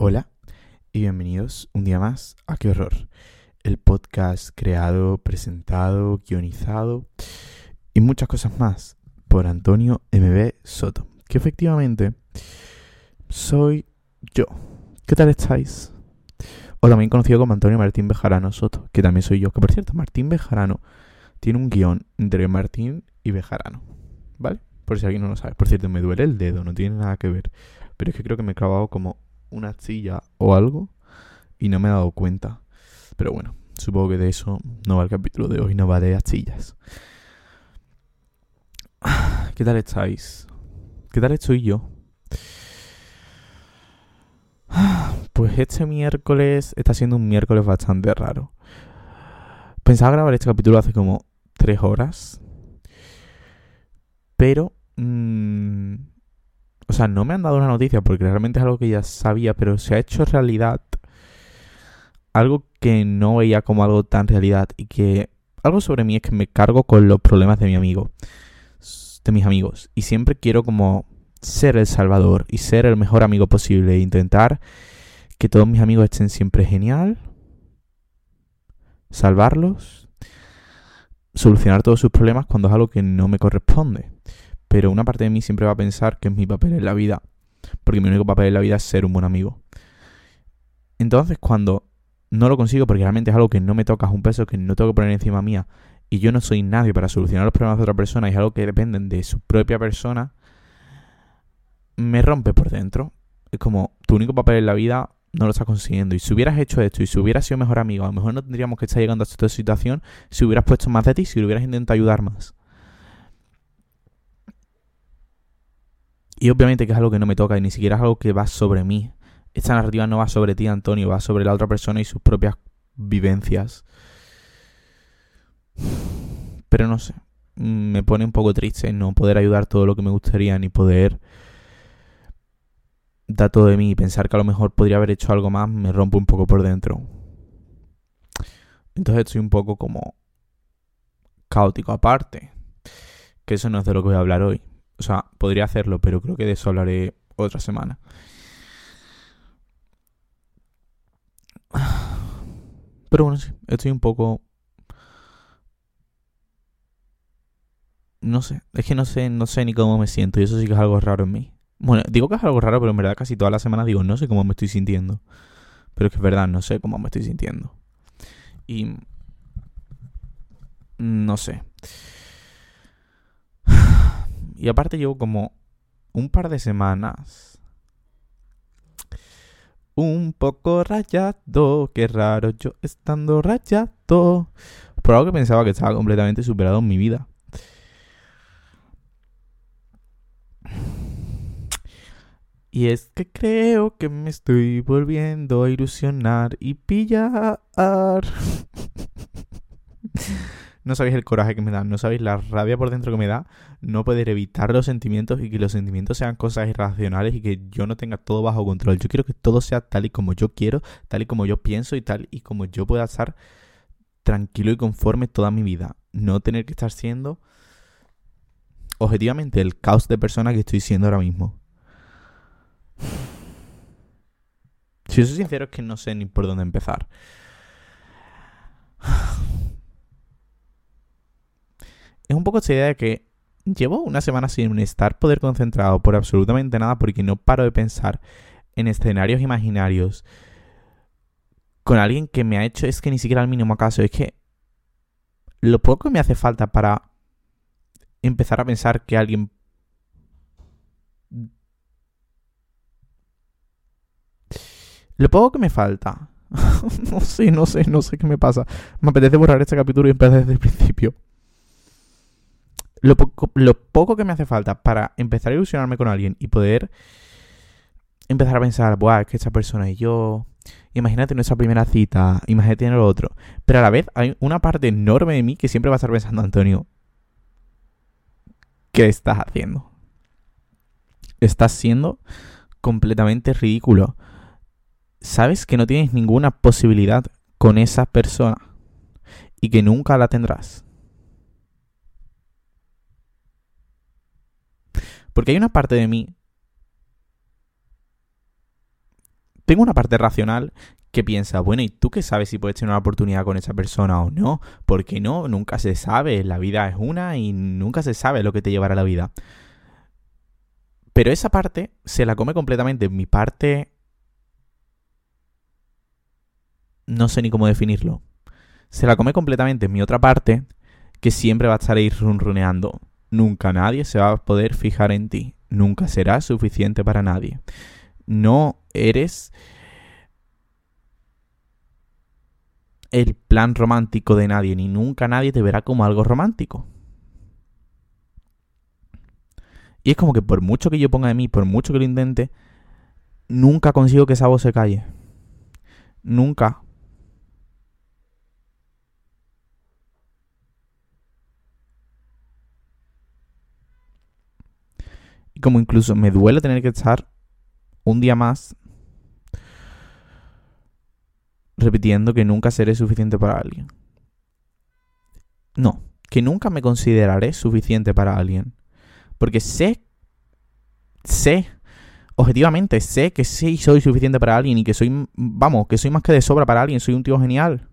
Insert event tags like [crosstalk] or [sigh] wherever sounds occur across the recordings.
Hola y bienvenidos un día más a Qué Horror, el podcast creado, presentado, guionizado y muchas cosas más por Antonio MB Soto, que efectivamente soy yo. ¿Qué tal estáis? O también conocido como Antonio Martín Bejarano Soto, que también soy yo, que por cierto, Martín Bejarano tiene un guion entre Martín y Bejarano, ¿vale? Por si alguien no lo sabe. Por cierto, me duele el dedo, no tiene nada que ver. Pero es que creo que me he clavado como una silla o algo y no me he dado cuenta. Pero bueno, supongo que de eso no va el capítulo de hoy, no va de astillas. [sighs] ¿Qué tal estáis? ¿Qué tal estoy yo? [sighs] Pues este miércoles está siendo un miércoles bastante raro. Pensaba grabar este capítulo hace como tres horas. Pero... Mmm, o sea, no me han dado una noticia porque realmente es algo que ya sabía, pero se ha hecho realidad algo que no veía como algo tan realidad y que algo sobre mí es que me cargo con los problemas de mi amigo, de mis amigos. Y siempre quiero como ser el salvador y ser el mejor amigo posible e intentar que todos mis amigos estén siempre genial, salvarlos, solucionar todos sus problemas cuando es algo que no me corresponde pero una parte de mí siempre va a pensar que es mi papel en la vida, porque mi único papel en la vida es ser un buen amigo. Entonces, cuando no lo consigo, porque realmente es algo que no me toca, es un peso que no tengo que poner encima mía, y yo no soy nadie para solucionar los problemas de otra persona, y es algo que dependen de su propia persona, me rompe por dentro. Es como, tu único papel en la vida no lo estás consiguiendo. Y si hubieras hecho esto y si hubieras sido mejor amigo, a lo mejor no tendríamos que estar llegando a esta situación si hubieras puesto más de ti, si hubieras intentado ayudar más. Y obviamente que es algo que no me toca y ni siquiera es algo que va sobre mí. Esta narrativa no va sobre ti, Antonio, va sobre la otra persona y sus propias vivencias. Pero no sé, me pone un poco triste no poder ayudar todo lo que me gustaría, ni poder dar todo de mí y pensar que a lo mejor podría haber hecho algo más, me rompe un poco por dentro. Entonces estoy un poco como caótico aparte. Que eso no es de lo que voy a hablar hoy. O sea, podría hacerlo, pero creo que de eso hablaré otra semana. Pero bueno, sí, estoy un poco... No sé, es que no sé, no sé ni cómo me siento y eso sí que es algo raro en mí. Bueno, digo que es algo raro, pero en verdad casi toda la semana digo, no sé cómo me estoy sintiendo. Pero es que es verdad, no sé cómo me estoy sintiendo. Y... No sé. Y aparte llevo como un par de semanas un poco rayado, qué raro yo estando rayado. Por algo que pensaba que estaba completamente superado en mi vida. Y es que creo que me estoy volviendo a ilusionar y pillar. [laughs] no sabéis el coraje que me da, no sabéis la rabia por dentro que me da no poder evitar los sentimientos y que los sentimientos sean cosas irracionales y que yo no tenga todo bajo control. Yo quiero que todo sea tal y como yo quiero, tal y como yo pienso y tal y como yo pueda estar tranquilo y conforme toda mi vida. No tener que estar siendo objetivamente el caos de persona que estoy siendo ahora mismo. Si soy sincero es que no sé ni por dónde empezar. Es un poco esa idea de que llevo una semana sin estar poder concentrado por absolutamente nada porque no paro de pensar en escenarios imaginarios con alguien que me ha hecho, es que ni siquiera al mínimo caso, es que lo poco que me hace falta para empezar a pensar que alguien... Lo poco que me falta. [laughs] no sé, no sé, no sé qué me pasa. Me apetece borrar este capítulo y empezar desde el principio lo poco, lo poco que me hace falta para empezar a ilusionarme con alguien y poder empezar a pensar, Buah, es que esta persona y yo, imagínate nuestra primera cita, imagínate en lo otro. Pero a la vez hay una parte enorme de mí que siempre va a estar pensando, Antonio, ¿qué estás haciendo? Estás siendo completamente ridículo. Sabes que no tienes ninguna posibilidad con esa persona y que nunca la tendrás. Porque hay una parte de mí tengo una parte racional que piensa, bueno, ¿y tú qué sabes si puedes tener una oportunidad con esa persona o no? Porque no, nunca se sabe, la vida es una y nunca se sabe lo que te llevará la vida. Pero esa parte se la come completamente. Mi parte... No sé ni cómo definirlo. Se la come completamente mi otra parte, que siempre va a estar ahí runruneando. Nunca nadie se va a poder fijar en ti. Nunca será suficiente para nadie. No eres el plan romántico de nadie, ni nunca nadie te verá como algo romántico. Y es como que por mucho que yo ponga de mí, por mucho que lo intente, nunca consigo que esa voz se calle. Nunca. Y como incluso me duele tener que estar un día más repitiendo que nunca seré suficiente para alguien. No, que nunca me consideraré suficiente para alguien. Porque sé, sé, objetivamente sé que sí soy suficiente para alguien y que soy, vamos, que soy más que de sobra para alguien, soy un tío genial.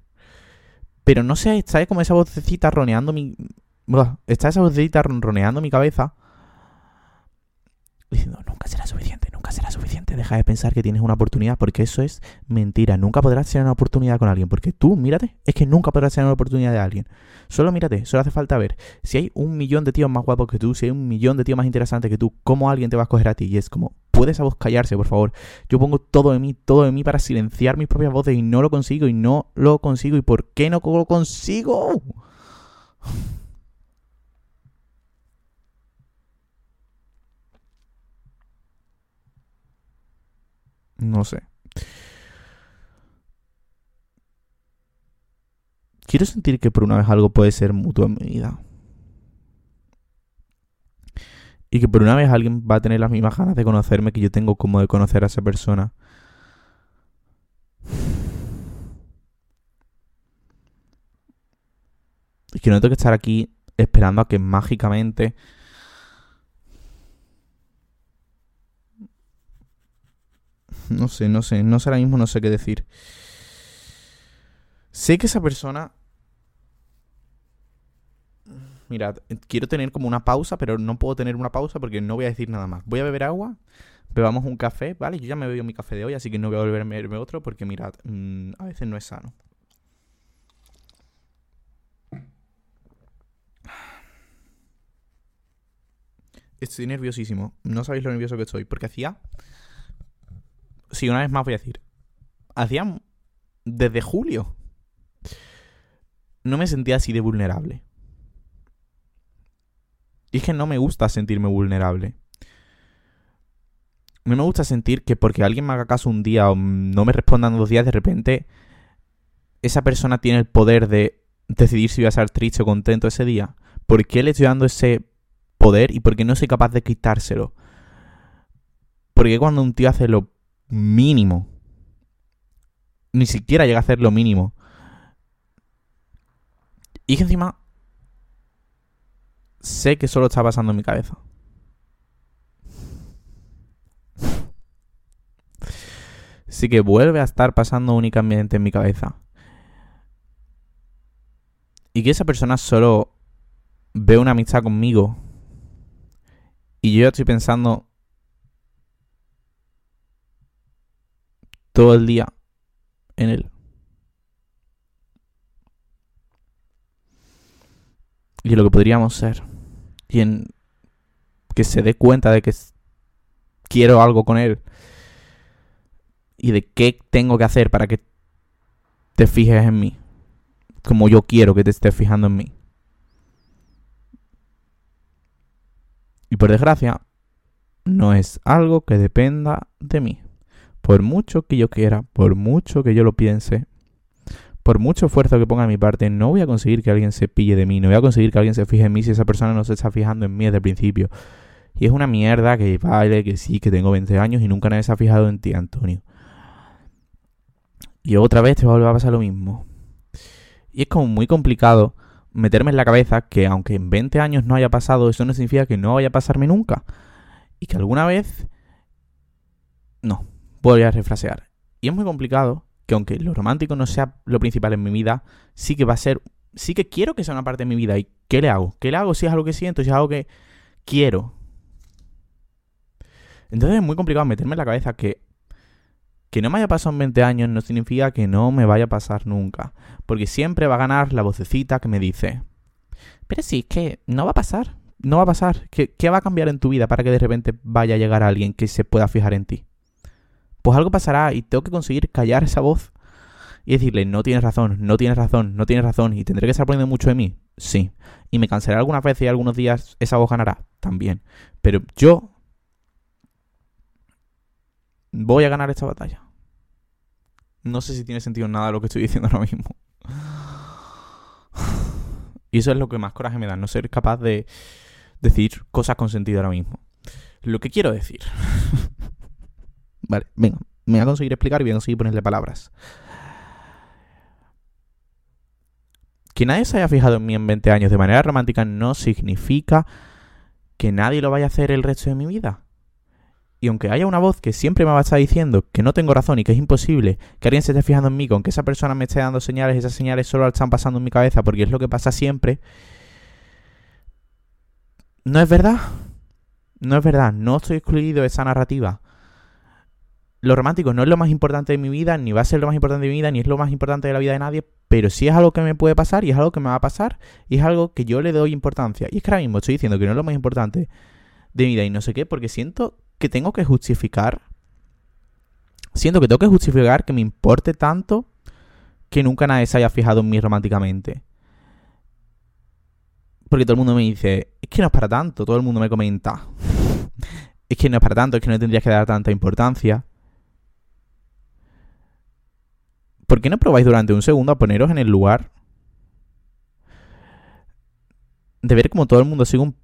Pero no sé, está como esa vocecita roneando mi... Está esa vocecita roneando mi cabeza diciendo, nunca será suficiente, nunca será suficiente. Deja de pensar que tienes una oportunidad porque eso es mentira. Nunca podrás tener una oportunidad con alguien porque tú, mírate, es que nunca podrás tener una oportunidad de alguien. Solo mírate, solo hace falta ver. Si hay un millón de tíos más guapos que tú, si hay un millón de tíos más interesantes que tú, ¿cómo alguien te va a escoger a ti? Y es como, puedes a vos callarse, por favor. Yo pongo todo de mí, todo de mí para silenciar mis propias voces y no lo consigo y no lo consigo. ¿Y por qué no lo consigo? No sé. Quiero sentir que por una vez algo puede ser mutuo en mi vida. Y que por una vez alguien va a tener las mismas ganas de conocerme que yo tengo como de conocer a esa persona. Y que no tengo que estar aquí esperando a que mágicamente No sé, no sé, no sé ahora mismo, no sé qué decir. Sé que esa persona... Mirad, quiero tener como una pausa, pero no puedo tener una pausa porque no voy a decir nada más. Voy a beber agua, bebamos un café, ¿vale? Yo ya me bebido mi café de hoy, así que no voy a volver a beberme otro porque mirad, mm, a veces no es sano. Estoy nerviosísimo. No sabéis lo nervioso que estoy. Porque hacía sí, una vez más voy a decir. Hacía. Desde julio. No me sentía así de vulnerable. Y es que no me gusta sentirme vulnerable. No me gusta sentir que porque alguien me haga caso un día o no me respondan dos días, de repente esa persona tiene el poder de decidir si voy a estar triste o contento ese día. ¿Por qué le estoy dando ese poder y por qué no soy capaz de quitárselo? Porque cuando un tío hace lo mínimo. Ni siquiera llega a hacer lo mínimo. Y que encima sé que solo está pasando en mi cabeza. Sí que vuelve a estar pasando únicamente en mi cabeza. Y que esa persona solo ve una amistad conmigo. Y yo estoy pensando todo el día en él. Y lo que podríamos ser. Y en que se dé cuenta de que quiero algo con él. Y de qué tengo que hacer para que te fijes en mí. Como yo quiero que te estés fijando en mí. Y por desgracia, no es algo que dependa de mí. Por mucho que yo quiera, por mucho que yo lo piense, por mucho esfuerzo que ponga a mi parte, no voy a conseguir que alguien se pille de mí, no voy a conseguir que alguien se fije en mí si esa persona no se está fijando en mí desde el principio. Y es una mierda que vale, que sí, que tengo 20 años y nunca nadie se ha fijado en ti, Antonio. Y otra vez te va a volver a pasar lo mismo. Y es como muy complicado meterme en la cabeza que aunque en 20 años no haya pasado, eso no significa que no vaya a pasarme nunca. Y que alguna vez... No, voy a refrasear. Y es muy complicado que aunque lo romántico no sea lo principal en mi vida, sí que va a ser, sí que quiero que sea una parte de mi vida. ¿Y qué le hago? ¿Qué le hago si es algo que siento, si es algo que quiero? Entonces es muy complicado meterme en la cabeza que que no me haya pasado en 20 años no significa que no me vaya a pasar nunca. Porque siempre va a ganar la vocecita que me dice, pero sí, es que no va a pasar. No va a pasar. ¿Qué, ¿Qué, va a cambiar en tu vida para que de repente vaya a llegar alguien que se pueda fijar en ti? Pues algo pasará y tengo que conseguir callar esa voz y decirle, no tienes razón, no tienes razón, no tienes razón, y tendré que estar poniendo mucho de mí. Sí. Y me cansaré algunas veces y algunos días esa voz ganará. También. Pero yo voy a ganar esta batalla. No sé si tiene sentido nada lo que estoy [laughs] diciendo ahora mismo. Y eso es lo que más coraje me da, no ser capaz de decir cosas con sentido ahora mismo. Lo que quiero decir. [laughs] vale, venga, me voy a conseguir explicar y voy a conseguir ponerle palabras. Que nadie se haya fijado en mí en 20 años de manera romántica no significa que nadie lo vaya a hacer el resto de mi vida. Y aunque haya una voz que siempre me va a estar diciendo que no tengo razón y que es imposible que alguien se esté fijando en mí, con que esa persona me esté dando señales, esas señales solo están pasando en mi cabeza porque es lo que pasa siempre, no es verdad. No es verdad. No estoy excluido de esa narrativa. Lo romántico no es lo más importante de mi vida, ni va a ser lo más importante de mi vida, ni es lo más importante de la vida de nadie, pero sí es algo que me puede pasar y es algo que me va a pasar y es algo que yo le doy importancia. Y es que ahora mismo estoy diciendo que no es lo más importante de mi vida y no sé qué, porque siento que tengo que justificar. Siento que tengo que justificar que me importe tanto que nunca nadie se haya fijado en mí románticamente. Porque todo el mundo me dice, es que no es para tanto, todo el mundo me comenta. [laughs] es que no es para tanto, es que no tendrías que dar tanta importancia. ¿Por qué no probáis durante un segundo a poneros en el lugar de ver cómo todo el mundo sigue un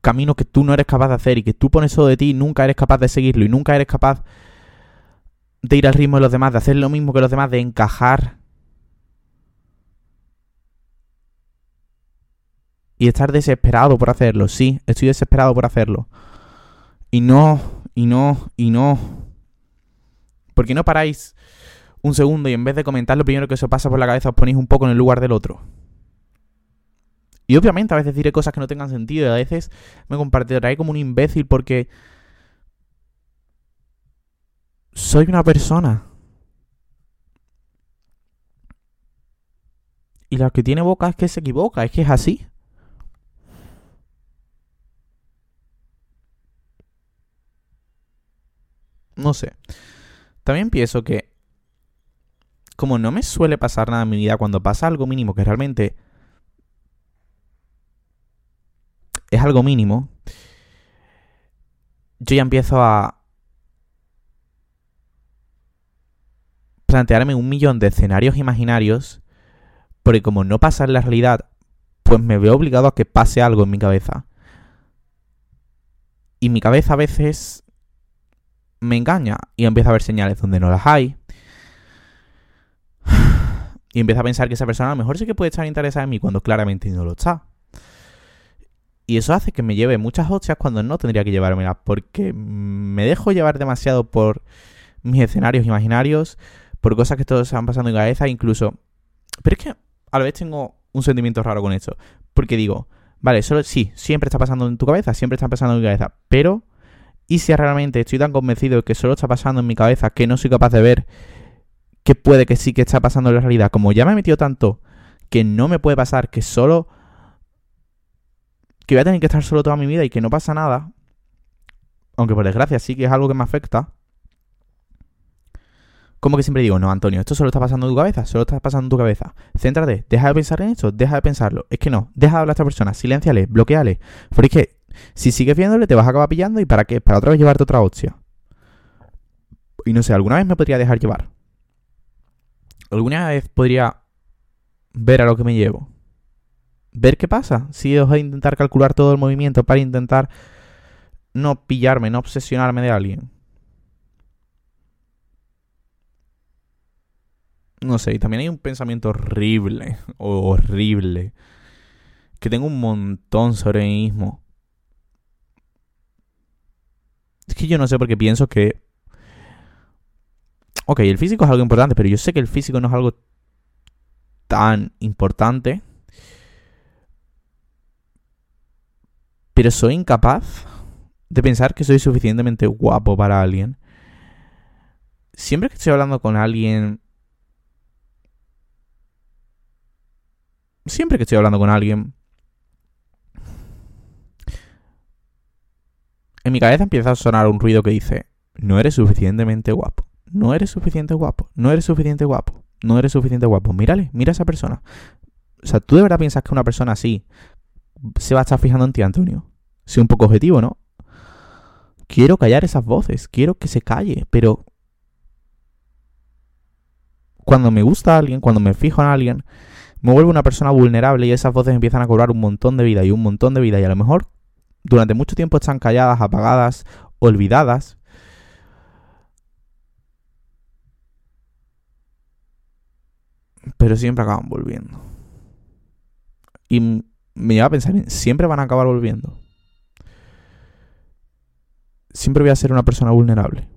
camino que tú no eres capaz de hacer y que tú pones todo de ti y nunca eres capaz de seguirlo y nunca eres capaz de ir al ritmo de los demás, de hacer lo mismo que los demás, de encajar y estar desesperado por hacerlo. Sí, estoy desesperado por hacerlo. Y no, y no, y no. ¿Por qué no paráis un segundo y en vez de comentar lo primero que os pasa por la cabeza os ponéis un poco en el lugar del otro? Y obviamente a veces diré cosas que no tengan sentido y a veces me compartiré como un imbécil porque soy una persona. Y la que tiene boca es que se equivoca, es que es así. No sé. También pienso que como no me suele pasar nada en mi vida, cuando pasa algo mínimo que realmente es algo mínimo, yo ya empiezo a plantearme un millón de escenarios imaginarios, porque como no pasa en la realidad, pues me veo obligado a que pase algo en mi cabeza. Y mi cabeza a veces me engaña y empieza a ver señales donde no las hay. Y empieza a pensar que esa persona a lo mejor sí que puede estar interesada en mí cuando claramente no lo está. Y eso hace que me lleve muchas hostias cuando no tendría que llevármelas, porque me dejo llevar demasiado por mis escenarios imaginarios, por cosas que todos van pasando en cabeza, incluso... Pero es que a la vez tengo un sentimiento raro con esto, porque digo, vale, solo sí, siempre está pasando en tu cabeza, siempre está pasando en mi cabeza, pero ¿y si realmente estoy tan convencido de que solo está pasando en mi cabeza que no soy capaz de ver que puede que sí que está pasando en la realidad? Como ya me he metido tanto que no me puede pasar, que solo que voy a tener que estar solo toda mi vida y que no pasa nada, aunque por desgracia sí que es algo que me afecta, como que siempre digo, no, Antonio, esto solo está pasando en tu cabeza, solo está pasando en tu cabeza. Céntrate, deja de pensar en esto, deja de pensarlo. Es que no, deja de hablar a esta persona, silenciale, bloqueale. Porque es que si sigues viéndole, te vas a acabar pillando y para qué, para otra vez llevarte otra hostia. Y no sé, alguna vez me podría dejar llevar. Alguna vez podría ver a lo que me llevo ver qué pasa. Si os a intentar calcular todo el movimiento para intentar no pillarme, no obsesionarme de alguien. No sé, y también hay un pensamiento horrible, [laughs] horrible, que tengo un montón sobre mí mismo. Es que yo no sé por qué pienso que... Ok, el físico es algo importante, pero yo sé que el físico no es algo tan importante. Pero soy incapaz de pensar que soy suficientemente guapo para alguien. Siempre que estoy hablando con alguien... Siempre que estoy hablando con alguien... En mi cabeza empieza a sonar un ruido que dice, no eres suficientemente guapo, no eres suficiente guapo, no eres suficiente guapo, no eres suficiente guapo. Mírale, mira a esa persona. O sea, ¿tú de verdad piensas que una persona así se va a estar fijando en ti, Antonio? Soy un poco objetivo, ¿no? Quiero callar esas voces, quiero que se calle, pero cuando me gusta a alguien, cuando me fijo en alguien, me vuelvo una persona vulnerable y esas voces empiezan a cobrar un montón de vida y un montón de vida y a lo mejor durante mucho tiempo están calladas, apagadas, olvidadas. Pero siempre acaban volviendo. Y me lleva a pensar en, siempre van a acabar volviendo siempre voy a ser una persona vulnerable.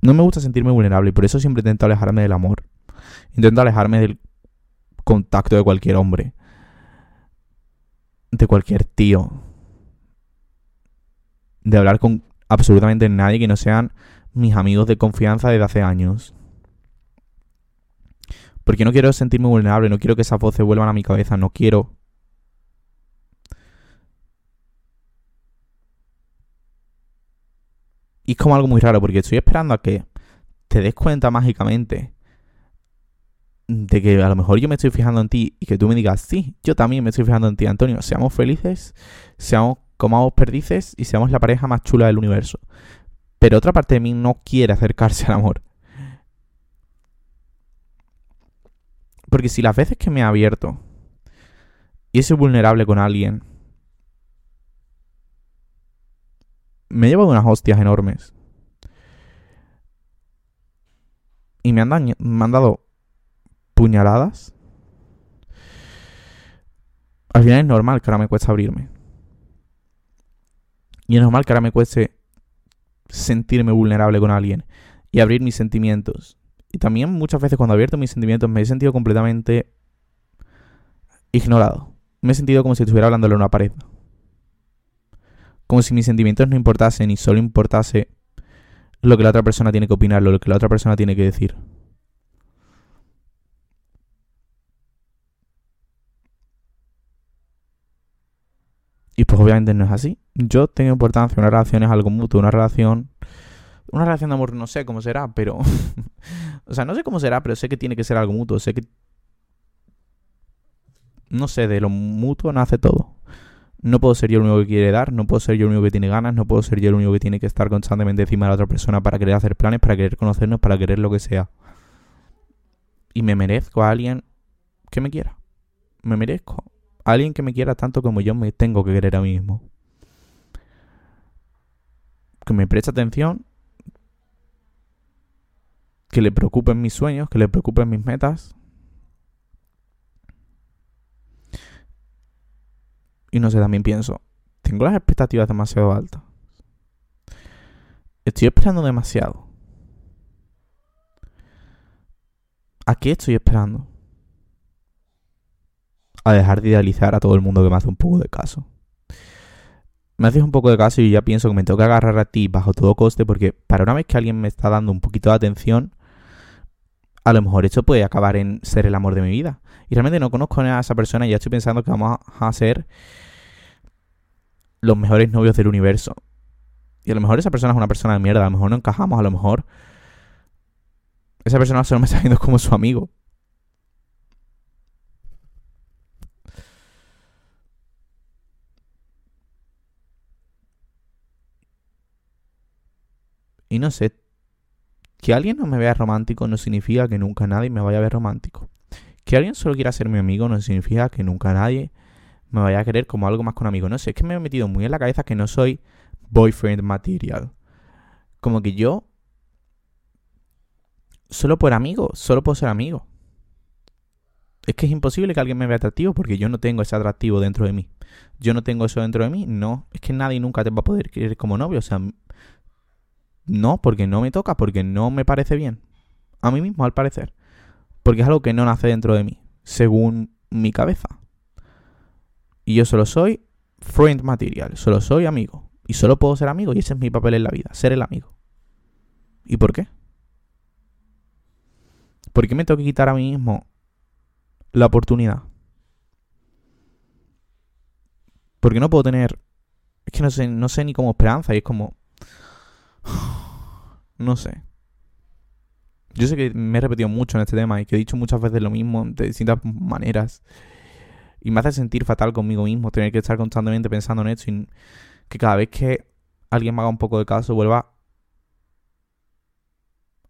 No me gusta sentirme vulnerable y por eso siempre intento alejarme del amor. Intento alejarme del contacto de cualquier hombre. De cualquier tío. De hablar con absolutamente nadie que no sean mis amigos de confianza desde hace años. Porque no quiero sentirme vulnerable, no quiero que esas voces vuelvan a mi cabeza, no quiero Y es como algo muy raro, porque estoy esperando a que te des cuenta mágicamente de que a lo mejor yo me estoy fijando en ti y que tú me digas, sí, yo también me estoy fijando en ti, Antonio. Seamos felices, seamos como perdices y seamos la pareja más chula del universo. Pero otra parte de mí no quiere acercarse al amor. Porque si las veces que me he abierto y he sido vulnerable con alguien, me he llevado unas hostias enormes. Y me han, me han dado puñaladas. Al final es normal que ahora me cueste abrirme. Y es normal que ahora me cueste sentirme vulnerable con alguien y abrir mis sentimientos. Y también muchas veces cuando abierto mis sentimientos me he sentido completamente ignorado. Me he sentido como si estuviera hablándole a una pared como si mis sentimientos no importasen y solo importase lo que la otra persona tiene que opinar, lo que la otra persona tiene que decir. Y pues obviamente no es así. Yo tengo importancia, una relación es algo mutuo, una relación... Una relación de amor no sé cómo será, pero... [laughs] o sea, no sé cómo será, pero sé que tiene que ser algo mutuo. Sé que... No sé, de lo mutuo nace todo. No puedo ser yo el único que quiere dar, no puedo ser yo el único que tiene ganas, no puedo ser yo el único que tiene que estar constantemente encima de la otra persona para querer hacer planes, para querer conocernos, para querer lo que sea. Y me merezco a alguien que me quiera. Me merezco a alguien que me quiera tanto como yo me tengo que querer a mí mismo. Que me preste atención, que le preocupen mis sueños, que le preocupen mis metas, Y no sé, también pienso, tengo las expectativas demasiado altas. Estoy esperando demasiado. ¿A qué estoy esperando? A dejar de idealizar a todo el mundo que me hace un poco de caso. Me haces un poco de caso y ya pienso que me tengo que agarrar a ti bajo todo coste porque para una vez que alguien me está dando un poquito de atención, a lo mejor esto puede acabar en ser el amor de mi vida. Y realmente no conozco a esa persona y ya estoy pensando que vamos a ser los mejores novios del universo. Y a lo mejor esa persona es una persona de mierda, a lo mejor no encajamos, a lo mejor esa persona solo me está viendo como su amigo. Y no sé, que alguien no me vea romántico no significa que nunca nadie me vaya a ver romántico. Que alguien solo quiera ser mi amigo no significa que nunca nadie me vaya a querer como algo más con amigo. No sé, es que me he metido muy en la cabeza que no soy boyfriend material. Como que yo, solo por amigo, solo puedo ser amigo. Es que es imposible que alguien me vea atractivo porque yo no tengo ese atractivo dentro de mí. Yo no tengo eso dentro de mí, no. Es que nadie nunca te va a poder querer como novio. O sea, no, porque no me toca, porque no me parece bien. A mí mismo, al parecer. Porque es algo que no nace dentro de mí, según mi cabeza. Y yo solo soy friend material, solo soy amigo. Y solo puedo ser amigo y ese es mi papel en la vida, ser el amigo. ¿Y por qué? ¿Por qué me tengo que quitar a mí mismo la oportunidad? Porque no puedo tener... Es que no sé, no sé ni cómo esperanza y es como... No sé. Yo sé que me he repetido mucho en este tema y que he dicho muchas veces lo mismo de distintas maneras. Y me hace sentir fatal conmigo mismo tener que estar constantemente pensando en esto y que cada vez que alguien me haga un poco de caso vuelva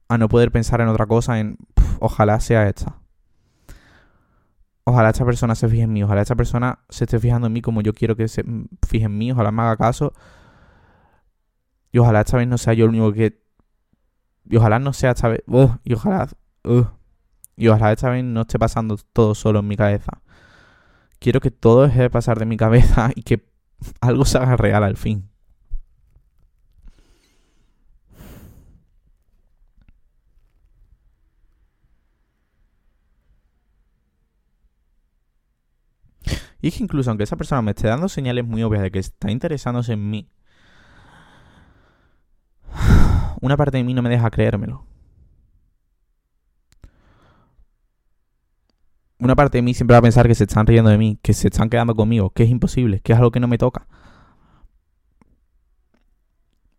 a no poder pensar en otra cosa, en ojalá sea esta. Ojalá esta persona se fije en mí, ojalá esta persona se esté fijando en mí como yo quiero que se fije en mí, ojalá me haga caso. Y ojalá esta vez no sea yo el único que y ojalá no sea esta vez. y ojalá. y ojalá esta vez no esté pasando todo solo en mi cabeza. Quiero que todo deje de pasar de mi cabeza y que algo se haga real al fin. Y es que incluso aunque esa persona me esté dando señales muy obvias de que está interesándose en mí, una parte de mí no me deja creérmelo. Una parte de mí siempre va a pensar que se están riendo de mí, que se están quedando conmigo, que es imposible, que es algo que no me toca.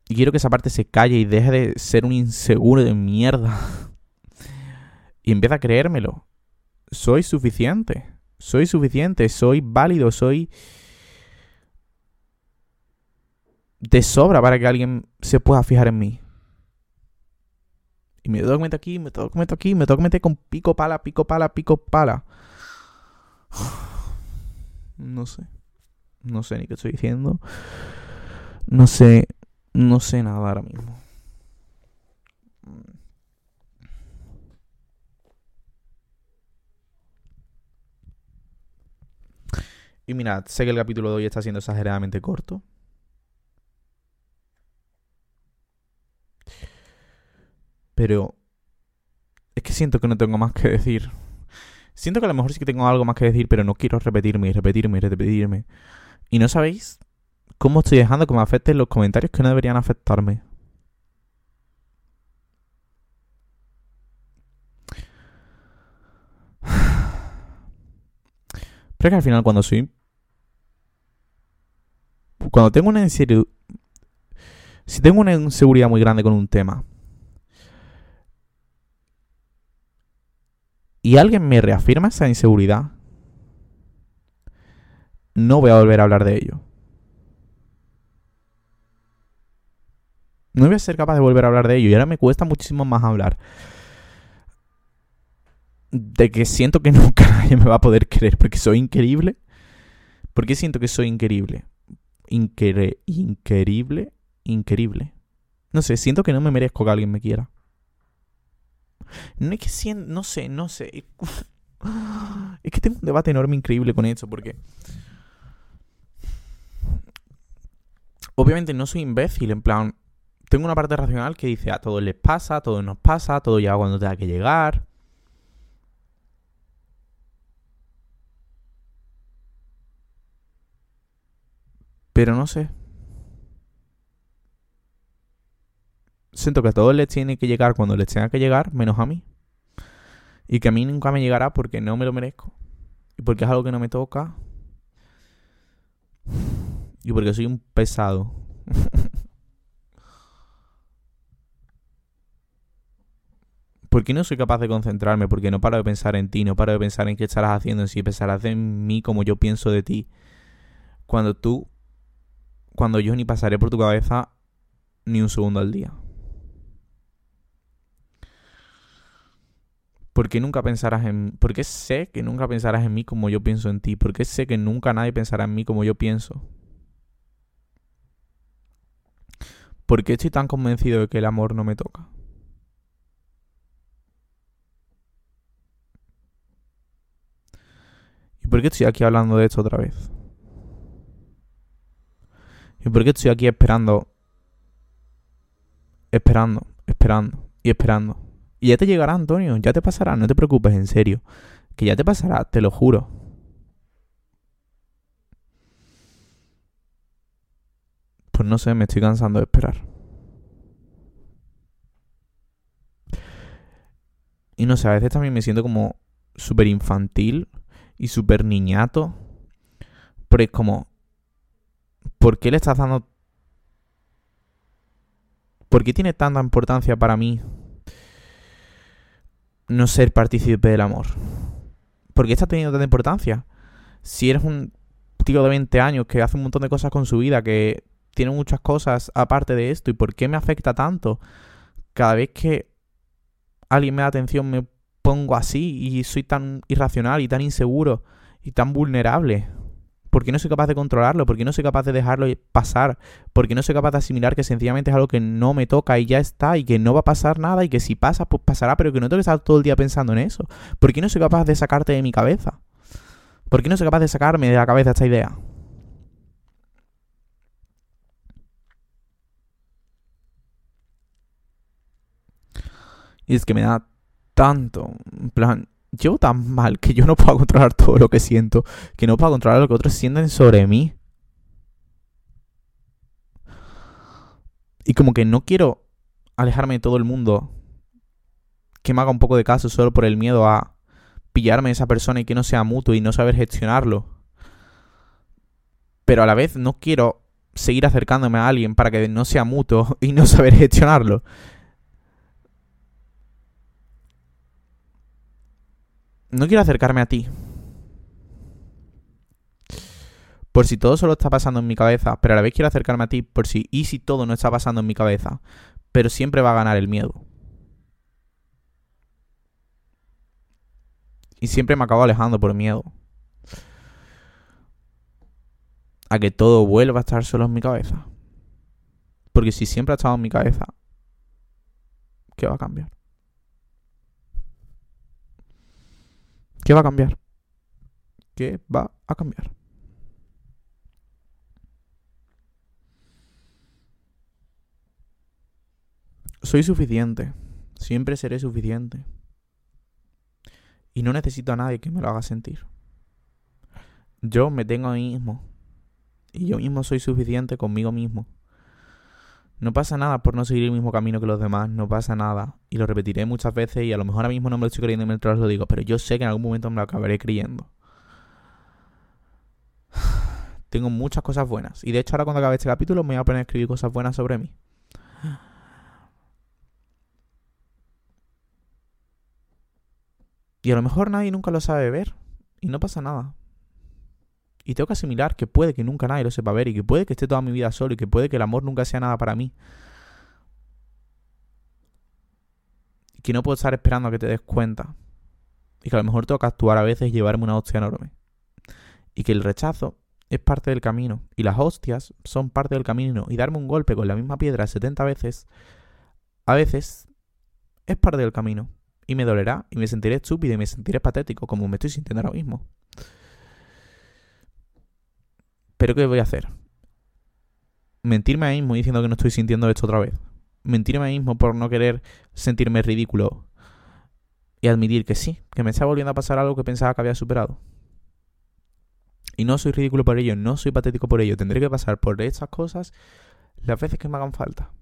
Y quiero que esa parte se calle y deje de ser un inseguro de mierda. [laughs] y empiece a creérmelo. Soy suficiente. Soy suficiente. Soy válido. Soy de sobra para que alguien se pueda fijar en mí. Y me meter aquí, me meter aquí, me meter con pico pala, pico pala, pico pala. [sighs] No sé. No sé ni qué estoy diciendo. No sé. No sé nada ahora mismo. Y mirad, sé que el capítulo de hoy está siendo exageradamente corto. Pero es que siento que no tengo más que decir. Siento que a lo mejor sí que tengo algo más que decir, pero no quiero repetirme y repetirme y repetirme. Y no sabéis cómo estoy dejando que me afecten los comentarios que no deberían afectarme. [sighs] Pero que al final cuando soy... Cuando tengo una inseguridad... Si tengo una inseguridad muy grande con un tema y alguien me reafirma esa inseguridad, no voy a volver a hablar de ello. No voy a ser capaz de volver a hablar de ello y ahora me cuesta muchísimo más hablar. De que siento que [laughs] nunca nadie me va a poder querer porque soy increíble. ¿Por qué siento que soy increíble? Incre increíble, increíble. No sé, siento que no me merezco que alguien me quiera. No es que siento, no sé, no sé. Es que tengo un debate enorme, increíble con eso, porque... Obviamente no soy imbécil, en plan... Tengo una parte racional que dice a todos les pasa, a todos nos pasa, a todo llega cuando tenga que llegar. Pero no sé. Siento que a todos les tiene que llegar cuando les tenga que llegar, menos a mí. Y que a mí nunca me llegará porque no me lo merezco. Y porque es algo que no me toca. Y porque soy un pesado. [laughs] porque no soy capaz de concentrarme? Porque no paro de pensar en ti, no paro de pensar en qué estarás haciendo, en si pensarás en mí como yo pienso de ti. Cuando tú, cuando yo ni pasaré por tu cabeza ni un segundo al día. ¿Por qué nunca pensarás en ¿Por qué sé que nunca pensarás en mí como yo pienso en ti? ¿Por qué sé que nunca nadie pensará en mí como yo pienso? ¿Por qué estoy tan convencido de que el amor no me toca? ¿Y por qué estoy aquí hablando de esto otra vez? ¿Y por qué estoy aquí esperando esperando, esperando y esperando. Y ya te llegará, Antonio, ya te pasará, no te preocupes, en serio. Que ya te pasará, te lo juro. Pues no sé, me estoy cansando de esperar. Y no sé, a veces también me siento como súper infantil y súper niñato. Pero es como, ¿por qué le estás dando... ¿Por qué tiene tanta importancia para mí no ser partícipe del amor? ¿Por qué está teniendo tanta importancia? Si eres un tío de 20 años que hace un montón de cosas con su vida, que tiene muchas cosas aparte de esto, ¿y por qué me afecta tanto? Cada vez que alguien me da atención me pongo así y soy tan irracional y tan inseguro y tan vulnerable? ¿Por qué no soy capaz de controlarlo? ¿Por qué no soy capaz de dejarlo pasar? ¿Por qué no soy capaz de asimilar que sencillamente es algo que no me toca y ya está y que no va a pasar nada y que si pasa, pues pasará, pero que no tengo que estar todo el día pensando en eso? ¿Por qué no soy capaz de sacarte de mi cabeza? ¿Por qué no soy capaz de sacarme de la cabeza esta idea? Y es que me da tanto, en plan, llevo tan mal que yo no puedo controlar todo lo que siento, que no puedo controlar lo que otros sienten sobre mí. Y como que no quiero alejarme de todo el mundo que me haga un poco de caso solo por el miedo a pillarme a esa persona y que no sea mutuo y no saber gestionarlo. Pero a la vez no quiero seguir acercándome a alguien para que no sea mutuo [laughs] y no saber gestionarlo. No quiero acercarme a ti. Por si todo solo está pasando en mi cabeza, pero a la vez quiero acercarme a ti por si y si todo no está pasando en mi cabeza, pero siempre va a ganar el miedo. Y siempre me acabo alejando por miedo. A que todo vuelva a estar solo en mi cabeza. Porque si siempre ha estado en mi cabeza, ¿qué va a cambiar? ¿Qué va a cambiar? ¿Qué va a cambiar? Soy suficiente. Siempre seré suficiente. Y no necesito a nadie que me lo haga sentir. Yo me tengo a mí mismo. Y yo mismo soy suficiente conmigo mismo. No pasa nada por no seguir el mismo camino que los demás, no pasa nada. Y lo repetiré muchas veces y a lo mejor ahora mismo no me lo estoy creyendo mientras lo digo, pero yo sé que en algún momento me lo acabaré creyendo. [sighs] Tengo muchas cosas buenas. Y de hecho ahora cuando acabe este capítulo me voy a poner a escribir cosas buenas sobre mí. Y a lo mejor nadie nunca lo sabe ver. Y no pasa nada. Y tengo que asimilar que puede que nunca nadie lo sepa ver y que puede que esté toda mi vida solo y que puede que el amor nunca sea nada para mí. Y que no puedo estar esperando a que te des cuenta. Y que a lo mejor tengo que actuar a veces y llevarme una hostia enorme. Y que el rechazo es parte del camino. Y las hostias son parte del camino. Y darme un golpe con la misma piedra 70 veces, a veces, es parte del camino. Y me dolerá, y me sentiré estúpido, y me sentiré patético, como me estoy sintiendo ahora mismo. Pero ¿qué voy a hacer? Mentirme a mí mismo diciendo que no estoy sintiendo esto otra vez. Mentirme a mí mismo por no querer sentirme ridículo. Y admitir que sí, que me está volviendo a pasar algo que pensaba que había superado. Y no soy ridículo por ello, no soy patético por ello. Tendré que pasar por estas cosas las veces que me hagan falta.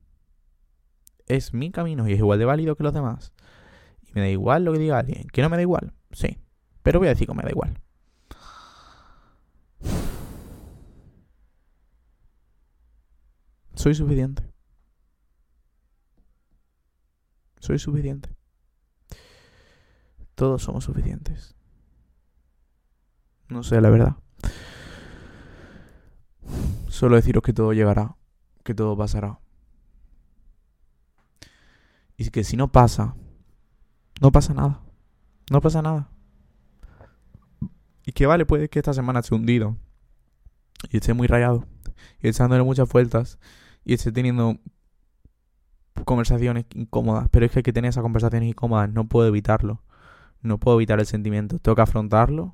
Es mi camino y es igual de válido que los demás. Y me da igual lo que diga alguien. ¿Que no me da igual? Sí. Pero voy a decir que me da igual. Soy suficiente. Soy suficiente. Todos somos suficientes. No sé, la verdad. Solo deciros que todo llegará, que todo pasará. Y que si no pasa, no pasa nada. No pasa nada. Y que vale, puede que esta semana esté hundido. Y esté muy rayado. Y echándole muchas vueltas y esté teniendo conversaciones incómodas. Pero es que hay que tener esas conversaciones incómodas, no puedo evitarlo. No puedo evitar el sentimiento. Tengo que afrontarlo,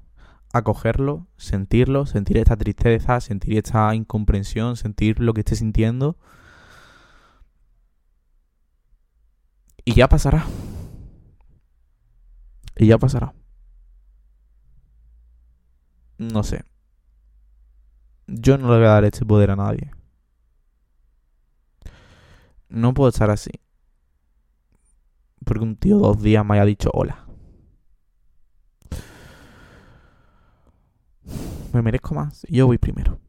acogerlo, sentirlo, sentir esta tristeza, sentir esta incomprensión, sentir lo que esté sintiendo. Y ya pasará. Y ya pasará. No sé. Yo no le voy a dar este poder a nadie. No puedo estar así. Porque un tío dos días me haya dicho hola. Me merezco más. Yo voy primero.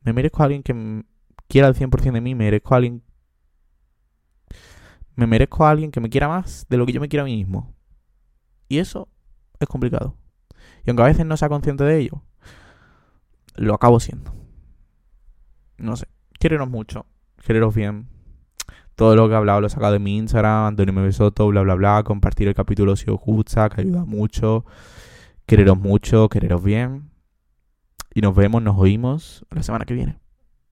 Me merezco a alguien que quiera el 100% de mí. Me merezco a alguien... Me merezco a alguien que me quiera más de lo que yo me quiero a mí mismo. Y eso es complicado. Y aunque a veces no sea consciente de ello, lo acabo siendo. No sé. Quereros mucho. Quereros bien. Todo lo que he hablado lo he sacado de mi Instagram, Antonio Me Besoto, bla bla bla. Compartir el capítulo si os gusta, que ayuda mucho. Quereros mucho, quereros bien. Y nos vemos, nos oímos la semana que viene.